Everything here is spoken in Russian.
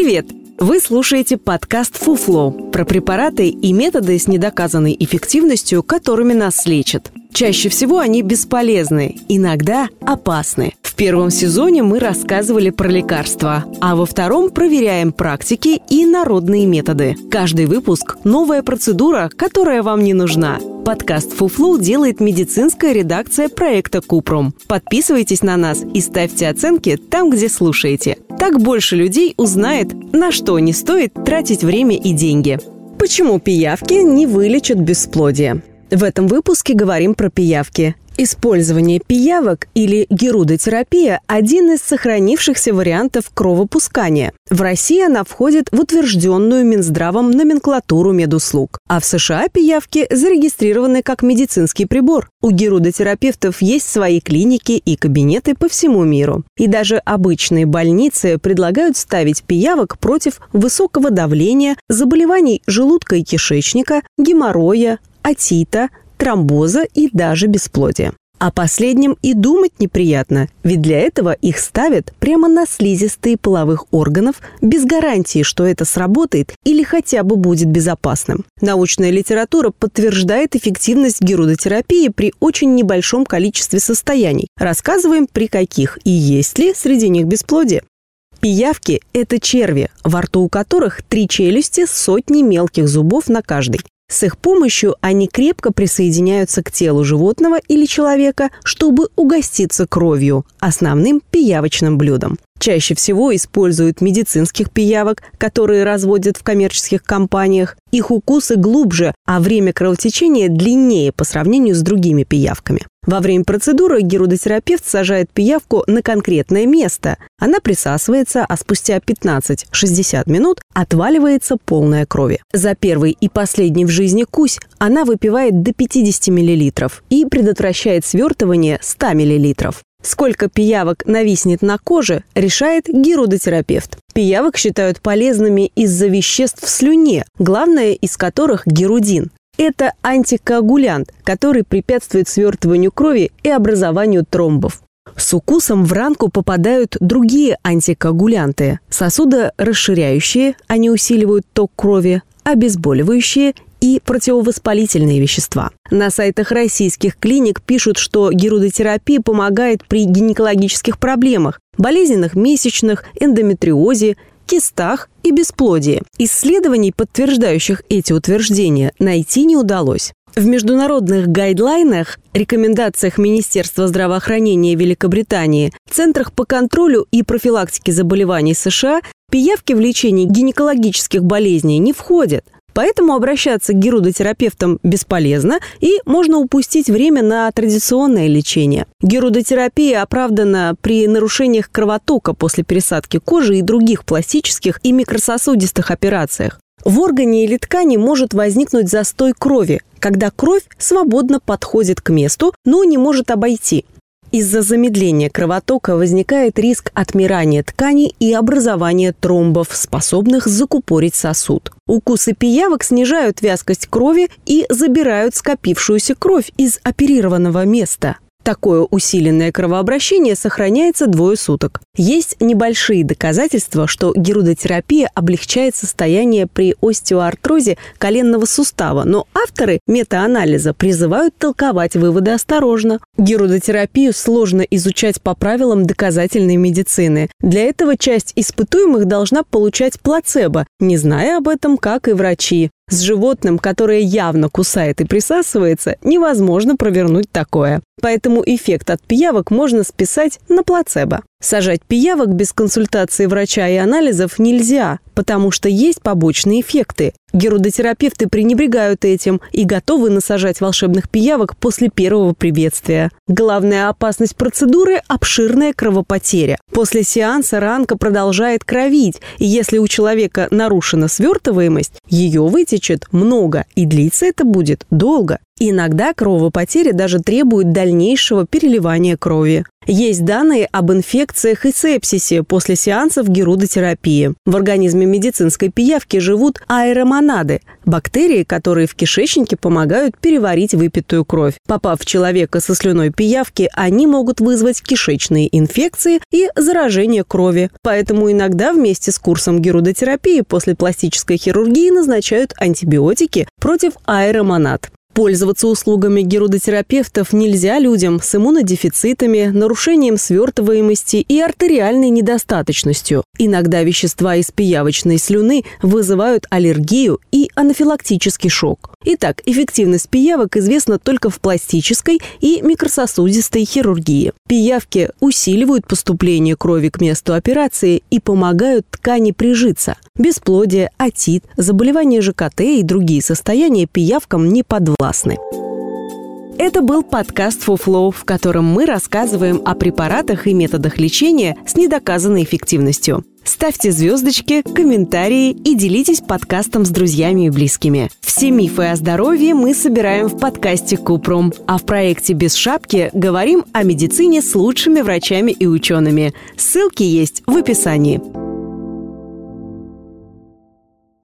Привет! Вы слушаете подкаст «Фуфло» про препараты и методы с недоказанной эффективностью, которыми нас лечат. Чаще всего они бесполезны, иногда опасны. Первом сезоне мы рассказывали про лекарства, а во втором проверяем практики и народные методы. Каждый выпуск – новая процедура, которая вам не нужна. Подкаст «Фуфлу» делает медицинская редакция проекта «Купрум». Подписывайтесь на нас и ставьте оценки там, где слушаете. Так больше людей узнает, на что не стоит тратить время и деньги. Почему пиявки не вылечат бесплодие? В этом выпуске говорим про пиявки. Использование пиявок или герудотерапия – один из сохранившихся вариантов кровопускания. В России она входит в утвержденную Минздравом номенклатуру медуслуг, а в США пиявки зарегистрированы как медицинский прибор. У герудотерапевтов есть свои клиники и кабинеты по всему миру. И даже обычные больницы предлагают ставить пиявок против высокого давления, заболеваний желудка и кишечника, геморроя, отита, тромбоза и даже бесплодия. О последнем и думать неприятно, ведь для этого их ставят прямо на слизистые половых органов без гарантии, что это сработает или хотя бы будет безопасным. Научная литература подтверждает эффективность герудотерапии при очень небольшом количестве состояний. Рассказываем, при каких и есть ли среди них бесплодие. Пиявки – это черви, во рту у которых три челюсти с сотней мелких зубов на каждой. С их помощью они крепко присоединяются к телу животного или человека, чтобы угоститься кровью, основным пиявочным блюдом. Чаще всего используют медицинских пиявок, которые разводят в коммерческих компаниях. Их укусы глубже, а время кровотечения длиннее по сравнению с другими пиявками. Во время процедуры герудотерапевт сажает пиявку на конкретное место. Она присасывается, а спустя 15-60 минут отваливается полная крови. За первый и последний в жизни кусь она выпивает до 50 мл и предотвращает свертывание 100 мл. Сколько пиявок нависнет на коже, решает герудотерапевт. Пиявок считают полезными из-за веществ в слюне, главное из которых герудин. Это антикоагулянт, который препятствует свертыванию крови и образованию тромбов. С укусом в ранку попадают другие антикоагулянты – сосудорасширяющие, они усиливают ток крови, обезболивающие и противовоспалительные вещества. На сайтах российских клиник пишут, что герудотерапия помогает при гинекологических проблемах, болезненных месячных, эндометриозе, кистах и бесплодии. Исследований, подтверждающих эти утверждения, найти не удалось. В международных гайдлайнах, рекомендациях Министерства здравоохранения Великобритании, Центрах по контролю и профилактике заболеваний США пиявки в лечении гинекологических болезней не входят – Поэтому обращаться к герудотерапевтам бесполезно и можно упустить время на традиционное лечение. Герудотерапия оправдана при нарушениях кровотока после пересадки кожи и других пластических и микрососудистых операциях. В органе или ткани может возникнуть застой крови, когда кровь свободно подходит к месту, но не может обойти. Из-за замедления кровотока возникает риск отмирания тканей и образования тромбов, способных закупорить сосуд. Укусы пиявок снижают вязкость крови и забирают скопившуюся кровь из оперированного места. Такое усиленное кровообращение сохраняется двое суток. Есть небольшие доказательства, что герудотерапия облегчает состояние при остеоартрозе коленного сустава, но авторы метаанализа призывают толковать выводы осторожно. Герудотерапию сложно изучать по правилам доказательной медицины. Для этого часть испытуемых должна получать плацебо, не зная об этом, как и врачи. С животным, которое явно кусает и присасывается, невозможно провернуть такое. Поэтому эффект от пиявок можно списать на плацебо. Сажать пиявок без консультации врача и анализов нельзя, потому что есть побочные эффекты. Герудотерапевты пренебрегают этим и готовы насажать волшебных пиявок после первого приветствия. Главная опасность процедуры – обширная кровопотеря. После сеанса ранка продолжает кровить, и если у человека нарушена свертываемость, ее вытечет много, и длиться это будет долго. Иногда кровопотери даже требуют дальнейшего переливания крови. Есть данные об инфекциях и сепсисе после сеансов герудотерапии. В организме медицинской пиявки живут аэромонады – бактерии, которые в кишечнике помогают переварить выпитую кровь. Попав в человека со слюной пиявки, они могут вызвать кишечные инфекции и заражение крови. Поэтому иногда вместе с курсом герудотерапии после пластической хирургии назначают антибиотики против аэромонад. Пользоваться услугами герудотерапевтов нельзя людям с иммунодефицитами, нарушением свертываемости и артериальной недостаточностью. Иногда вещества из пиявочной слюны вызывают аллергию и анафилактический шок. Итак, эффективность пиявок известна только в пластической и микрососудистой хирургии. Пиявки усиливают поступление крови к месту операции и помогают ткани прижиться. Бесплодие, отит, заболевания ЖКТ и другие состояния пиявкам не подвластны. Это был подкаст «Фуфлоу», в котором мы рассказываем о препаратах и методах лечения с недоказанной эффективностью. Ставьте звездочки, комментарии и делитесь подкастом с друзьями и близкими. Все мифы о здоровье мы собираем в подкасте Купром, а в проекте «Без шапки» говорим о медицине с лучшими врачами и учеными. Ссылки есть в описании.